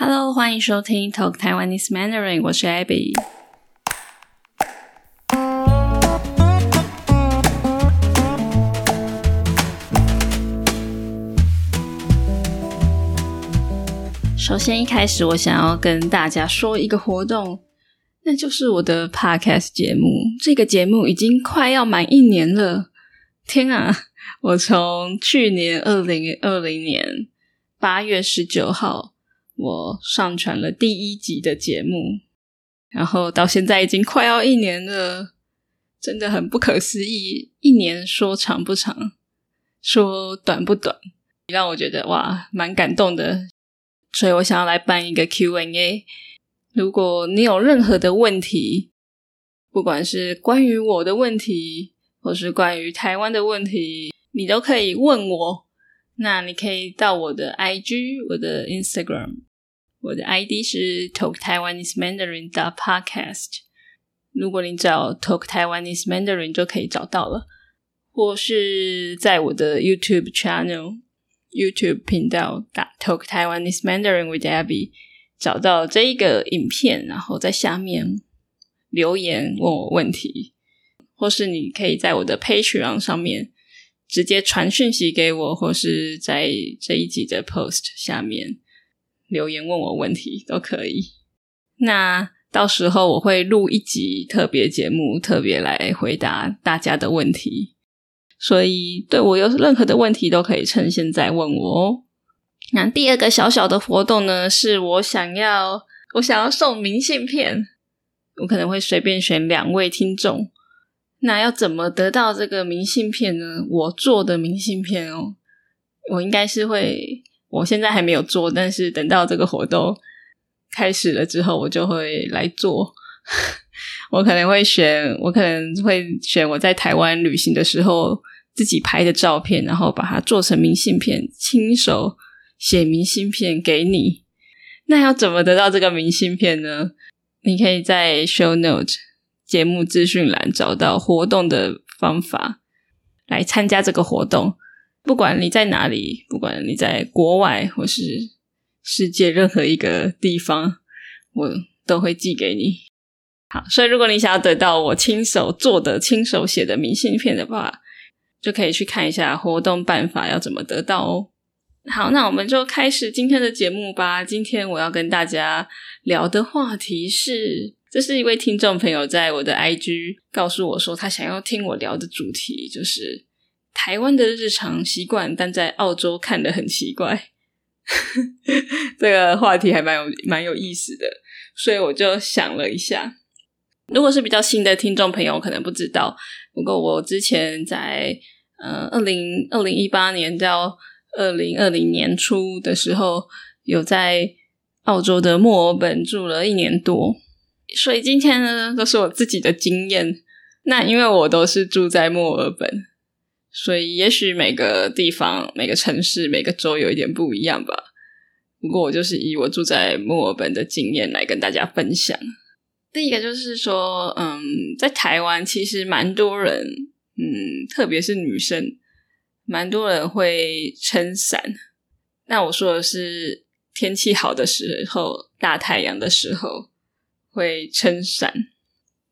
Hello，欢迎收听 Talk Taiwanese Mandarin，我是 Abby。首先，一开始我想要跟大家说一个活动，那就是我的 Podcast 节目。这个节目已经快要满一年了，天啊！我从去年二零二零年八月十九号。我上传了第一集的节目，然后到现在已经快要一年了，真的很不可思议。一年说长不长，说短不短，让我觉得哇，蛮感动的。所以我想要来办一个 Q&A。如果你有任何的问题，不管是关于我的问题，或是关于台湾的问题，你都可以问我。那你可以到我的 IG，我的 Instagram。我的 ID 是 Talk Taiwanese Mandarin 的 Podcast。如果你找 Talk Taiwanese Mandarin 就可以找到了，或是在我的 YouTube Channel、YouTube 频道打 Talk Taiwanese Mandarin with Abby，找到这一个影片，然后在下面留言问我问题，或是你可以在我的 Patreon 上面直接传讯息给我，或是在这一集的 Post 下面。留言问我问题都可以，那到时候我会录一集特别节目，特别来回答大家的问题。所以对我有任何的问题都可以趁现在问我哦。那第二个小小的活动呢，是我想要我想要送明信片，我可能会随便选两位听众。那要怎么得到这个明信片呢？我做的明信片哦，我应该是会。我现在还没有做，但是等到这个活动开始了之后，我就会来做。我可能会选，我可能会选我在台湾旅行的时候自己拍的照片，然后把它做成明信片，亲手写明信片给你。那要怎么得到这个明信片呢？你可以在 Show Note 节目资讯栏找到活动的方法，来参加这个活动。不管你在哪里，不管你在国外或是世界任何一个地方，我都会寄给你。好，所以如果你想要得到我亲手做的、亲手写的明信片的话，就可以去看一下活动办法要怎么得到哦。好，那我们就开始今天的节目吧。今天我要跟大家聊的话题是，这是一位听众朋友在我的 IG 告诉我说，他想要听我聊的主题就是。台湾的日常习惯，但在澳洲看的很奇怪。这个话题还蛮有蛮有意思的，所以我就想了一下。如果是比较新的听众朋友，可能不知道。不过我之前在呃二零二零一八年到二零二零年初的时候，有在澳洲的墨尔本住了一年多，所以今天呢都是我自己的经验。那因为我都是住在墨尔本。所以，也许每个地方、每个城市、每个州有一点不一样吧。不过，我就是以我住在墨尔本的经验来跟大家分享。第一个就是说，嗯，在台湾其实蛮多人，嗯，特别是女生，蛮多人会撑伞。那我说的是天气好的时候，大太阳的时候会撑伞。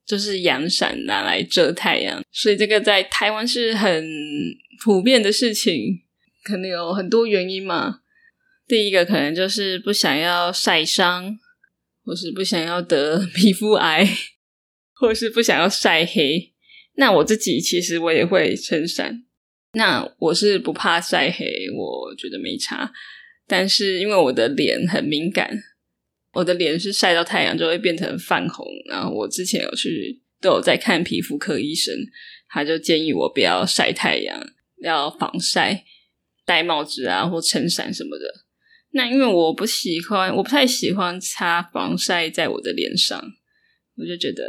就是阳伞拿来遮太阳，所以这个在台湾是很普遍的事情，可能有很多原因嘛。第一个可能就是不想要晒伤，或是不想要得 皮肤癌，或是不想要晒黑。那我自己其实我也会撑伞，那我是不怕晒黑，我觉得没差。但是因为我的脸很敏感。我的脸是晒到太阳就会变成泛红，然后我之前有去都有在看皮肤科医生，他就建议我不要晒太阳，要防晒，戴帽子啊或撑伞什么的。那因为我不喜欢，我不太喜欢擦防晒在我的脸上，我就觉得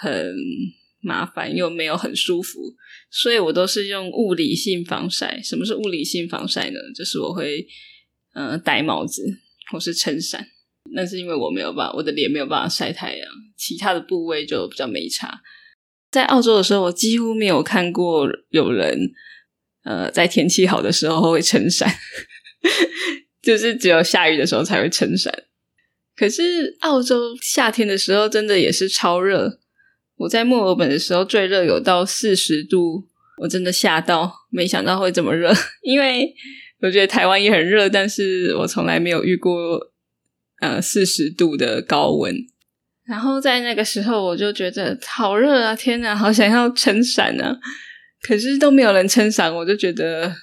很麻烦又没有很舒服，所以我都是用物理性防晒。什么是物理性防晒呢？就是我会嗯戴帽子或是撑伞。那是因为我没有办法，我的脸没有办法晒太阳，其他的部位就比较没差。在澳洲的时候，我几乎没有看过有人，呃，在天气好的时候会撑伞，就是只有下雨的时候才会撑伞。可是澳洲夏天的时候真的也是超热。我在墨尔本的时候最热有到四十度，我真的吓到，没想到会这么热。因为我觉得台湾也很热，但是我从来没有遇过呃四十度的高温。然后在那个时候，我就觉得好热啊！天哪，好想要撑伞啊！可是都没有人撑伞，我就觉得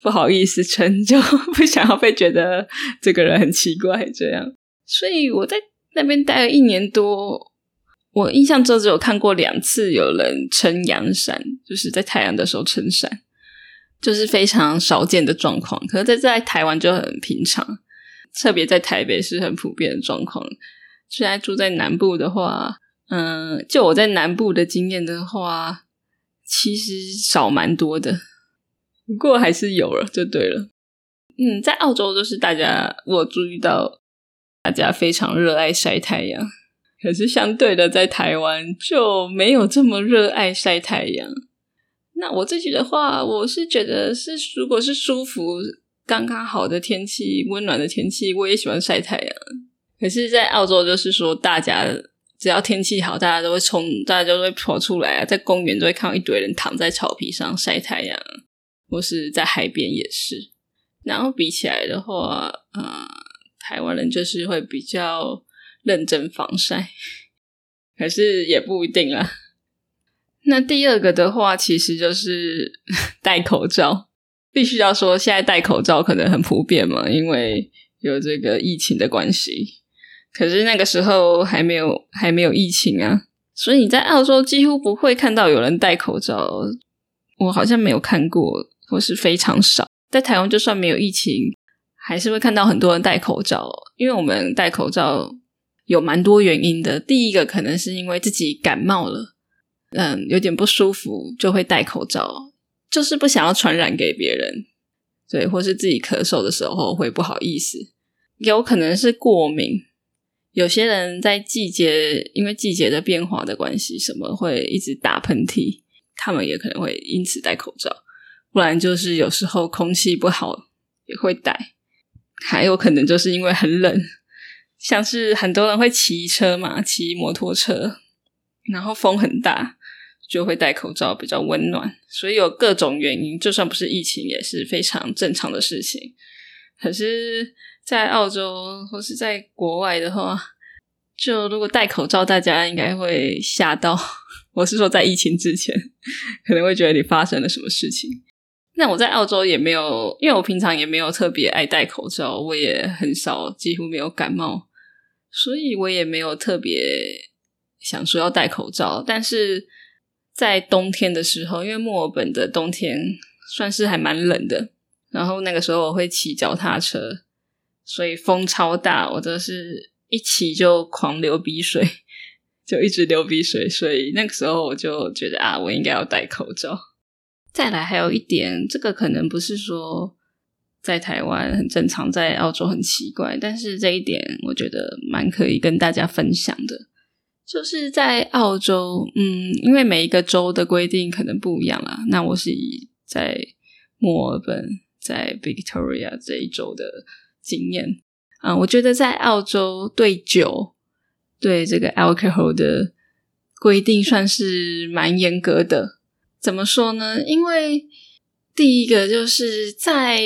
不好意思撑，就 不想要被觉得这个人很奇怪这样。所以我在那边待了一年多。我印象中只有看过两次有人撑阳伞，就是在太阳的时候撑伞，就是非常少见的状况。可是，在在台湾就很平常，特别在台北是很普遍的状况。现在住在南部的话，嗯，就我在南部的经验的话，其实少蛮多的，不过还是有了，就对了。嗯，在澳洲就是大家，我注意到大家非常热爱晒太阳。可是相对的，在台湾就没有这么热爱晒太阳。那我自己的话，我是觉得是，如果是舒服、刚刚好的天气、温暖的天气，我也喜欢晒太阳。可是，在澳洲就是说，大家只要天气好，大家都会冲，大家都会跑出来啊，在公园都会看到一堆人躺在草皮上晒太阳，或是在海边也是。然后比起来的话，呃，台湾人就是会比较。认真防晒，可是也不一定啊。那第二个的话，其实就是戴口罩。必须要说，现在戴口罩可能很普遍嘛，因为有这个疫情的关系。可是那个时候还没有还没有疫情啊，所以你在澳洲几乎不会看到有人戴口罩。我好像没有看过，或是非常少。在台湾，就算没有疫情，还是会看到很多人戴口罩，因为我们戴口罩。有蛮多原因的。第一个可能是因为自己感冒了，嗯，有点不舒服，就会戴口罩，就是不想要传染给别人，对，或是自己咳嗽的时候会不好意思。有可能是过敏，有些人在季节因为季节的变化的关系，什么会一直打喷嚏，他们也可能会因此戴口罩。不然就是有时候空气不好也会戴，还有可能就是因为很冷。像是很多人会骑车嘛，骑摩托车，然后风很大，就会戴口罩比较温暖。所以有各种原因，就算不是疫情，也是非常正常的事情。可是，在澳洲或是在国外的话，就如果戴口罩，大家应该会吓到。我是说，在疫情之前，可能会觉得你发生了什么事情。那我在澳洲也没有，因为我平常也没有特别爱戴口罩，我也很少，几乎没有感冒。所以我也没有特别想说要戴口罩，但是在冬天的时候，因为墨尔本的冬天算是还蛮冷的，然后那个时候我会骑脚踏车，所以风超大，我都是一骑就狂流鼻水，就一直流鼻水，所以那个时候我就觉得啊，我应该要戴口罩。再来还有一点，这个可能不是说。在台湾很正常，在澳洲很奇怪，但是这一点我觉得蛮可以跟大家分享的。就是在澳洲，嗯，因为每一个州的规定可能不一样啦。那我是以在墨尔本、在 Victoria 这一周的经验啊，我觉得在澳洲对酒、对这个 alcohol 的规定算是蛮严格的。怎么说呢？因为第一个就是在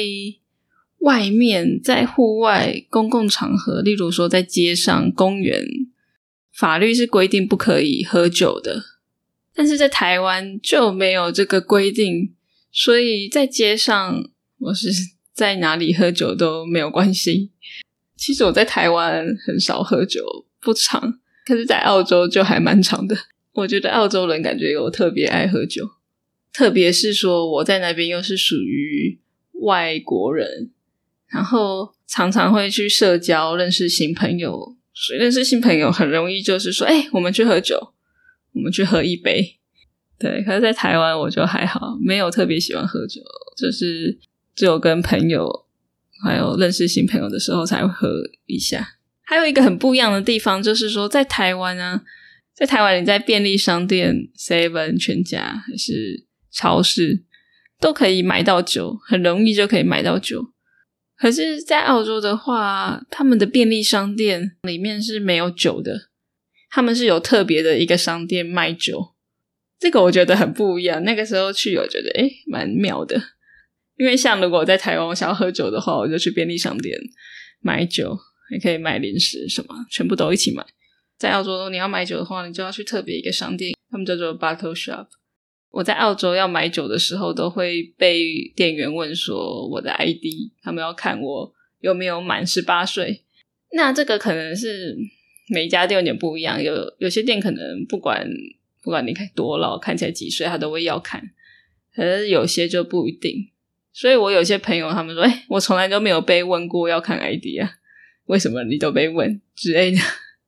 外面在户外公共场合，例如说在街上、公园，法律是规定不可以喝酒的。但是在台湾就没有这个规定，所以在街上我是在哪里喝酒都没有关系。其实我在台湾很少喝酒，不长，可是在澳洲就还蛮长的。我觉得澳洲人感觉有特别爱喝酒，特别是说我在那边又是属于外国人。然后常常会去社交，认识新朋友。所以认识新朋友很容易，就是说，哎，我们去喝酒，我们去喝一杯。对，可是，在台湾我就还好，没有特别喜欢喝酒，就是只有跟朋友还有认识新朋友的时候才会喝一下。还有一个很不一样的地方，就是说，在台湾啊，在台湾你在便利商店、Seven、全家还是超市都可以买到酒，很容易就可以买到酒。可是，在澳洲的话，他们的便利商店里面是没有酒的，他们是有特别的一个商店卖酒。这个我觉得很不一样。那个时候去，我觉得诶蛮妙的。因为像如果在台湾我想要喝酒的话，我就去便利商店买酒，也可以买零食什么，全部都一起买。在澳洲，你要买酒的话，你就要去特别一个商店，他们叫做 bottle shop。我在澳洲要买酒的时候，都会被店员问说我的 ID，他们要看我有没有满十八岁。那这个可能是每家店有点不一样，有有些店可能不管不管你看多老，看起来几岁，他都会要看。可是有些就不一定。所以我有些朋友他们说：“哎，我从来都没有被问过要看 ID 啊，为什么你都被问之类的？”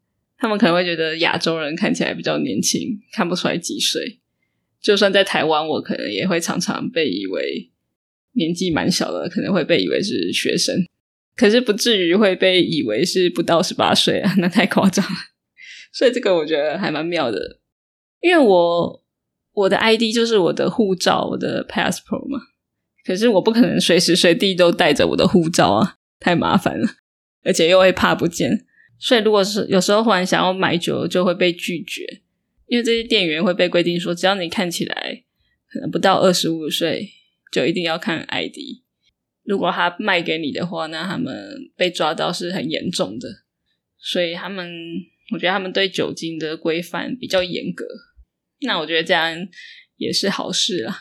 他们可能会觉得亚洲人看起来比较年轻，看不出来几岁。就算在台湾，我可能也会常常被以为年纪蛮小的，可能会被以为是学生，可是不至于会被以为是不到十八岁啊，那太夸张了。所以这个我觉得还蛮妙的，因为我我的 ID 就是我的护照，我的 passport 嘛，可是我不可能随时随地都带着我的护照啊，太麻烦了，而且又会怕不见，所以如果是有时候忽然想要买酒，就会被拒绝。因为这些店员会被规定说，只要你看起来可能不到二十五岁，就一定要看 ID。如果他卖给你的话，那他们被抓到是很严重的。所以他们，我觉得他们对酒精的规范比较严格。那我觉得这样也是好事啦。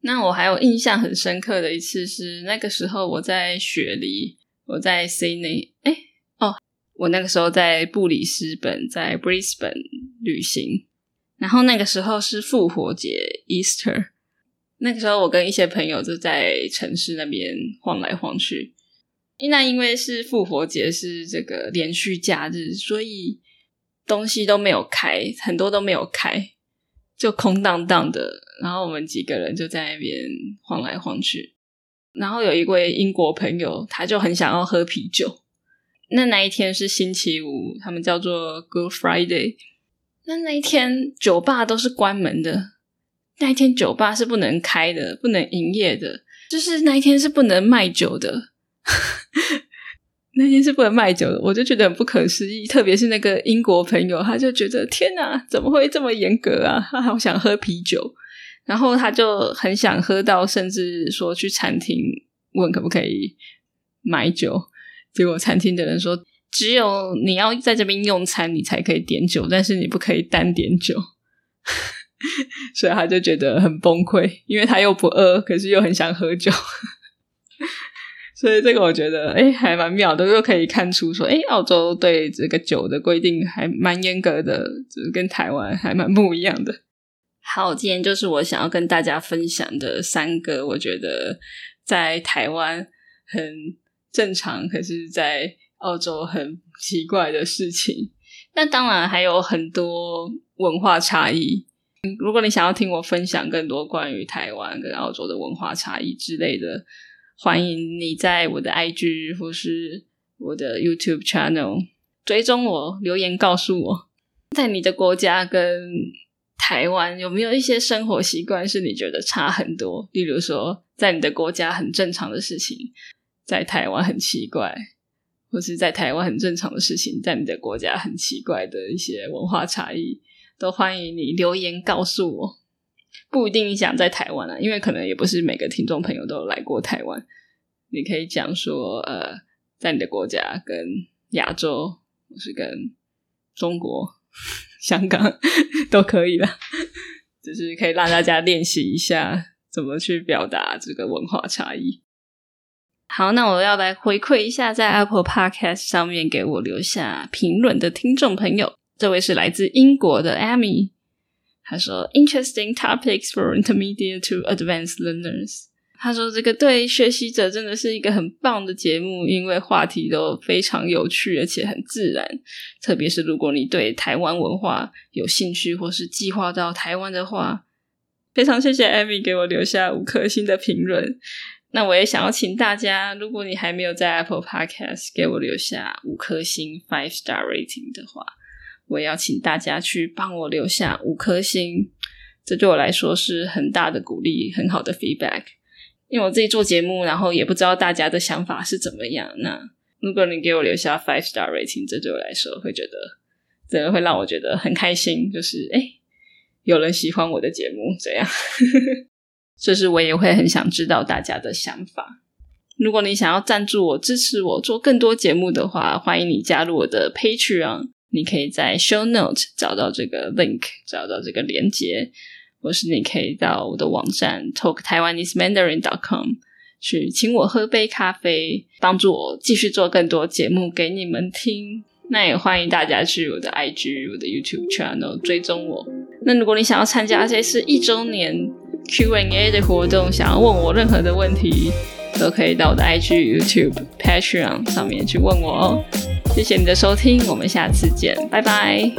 那我还有印象很深刻的一次是那个时候我在雪梨，我在 Sydney，哎，哦，我那个时候在布里斯本，在 Brisbane。旅行，然后那个时候是复活节 （Easter）。那个时候，我跟一些朋友就在城市那边晃来晃去。那因为是复活节，是这个连续假日，所以东西都没有开，很多都没有开，就空荡荡的。然后我们几个人就在那边晃来晃去。然后有一位英国朋友，他就很想要喝啤酒。那那一天是星期五，他们叫做 Good Friday。那那一天酒吧都是关门的，那一天酒吧是不能开的，不能营业的，就是那一天是不能卖酒的。那天是不能卖酒的，我就觉得很不可思议。特别是那个英国朋友，他就觉得天哪，怎么会这么严格啊？他好想喝啤酒，然后他就很想喝到，甚至说去餐厅问可不可以买酒，结果餐厅的人说。只有你要在这边用餐，你才可以点酒，但是你不可以单点酒，所以他就觉得很崩溃，因为他又不饿，可是又很想喝酒，所以这个我觉得哎还蛮妙的，又可以看出说哎澳洲对这个酒的规定还蛮严格的，就是跟台湾还蛮不一样的。好，今天就是我想要跟大家分享的三个，我觉得在台湾很正常，可是在澳洲很奇怪的事情，那当然还有很多文化差异。如果你想要听我分享更多关于台湾跟澳洲的文化差异之类的，欢迎你在我的 IG 或是我的 YouTube channel 追踪我，留言告诉我，在你的国家跟台湾有没有一些生活习惯是你觉得差很多？例如说，在你的国家很正常的事情，在台湾很奇怪。或是在台湾很正常的事情，在你的国家很奇怪的一些文化差异，都欢迎你留言告诉我。不一定你想在台湾啊，因为可能也不是每个听众朋友都来过台湾。你可以讲说，呃，在你的国家跟亚洲，或是跟中国、香港 都可以了，就是可以让大家练习一下怎么去表达这个文化差异。好，那我要来回馈一下在 Apple Podcast 上面给我留下评论的听众朋友。这位是来自英国的 Amy，他说：“Interesting topics for intermediate to advanced learners。”他说：“这个对学习者真的是一个很棒的节目，因为话题都非常有趣，而且很自然。特别是如果你对台湾文化有兴趣，或是计划到台湾的话，非常谢谢 Amy 给我留下五颗星的评论。”那我也想要请大家，如果你还没有在 Apple Podcast 给我留下五颗星 （five star rating） 的话，我也要请大家去帮我留下五颗星，这对我来说是很大的鼓励，很好的 feedback。因为我自己做节目，然后也不知道大家的想法是怎么样。那如果你给我留下 five star rating，这对我来说会觉得真的会让我觉得很开心，就是哎，有人喜欢我的节目，这样。就是我也会很想知道大家的想法。如果你想要赞助我、支持我做更多节目的话，欢迎你加入我的 Patreon。你可以在 Show Note 找到这个 link，找到这个连接，或是你可以到我的网站 talk taiwanese mandarin dot com 去请我喝杯咖啡，帮助我继续做更多节目给你们听。那也欢迎大家去我的 IG、我的 YouTube channel 追踪我。那如果你想要参加这次一周年 Q&A 的活动，想要问我任何的问题，都可以到我的 IG、YouTube、Patreon 上面去问我哦。谢谢你的收听，我们下次见，拜拜。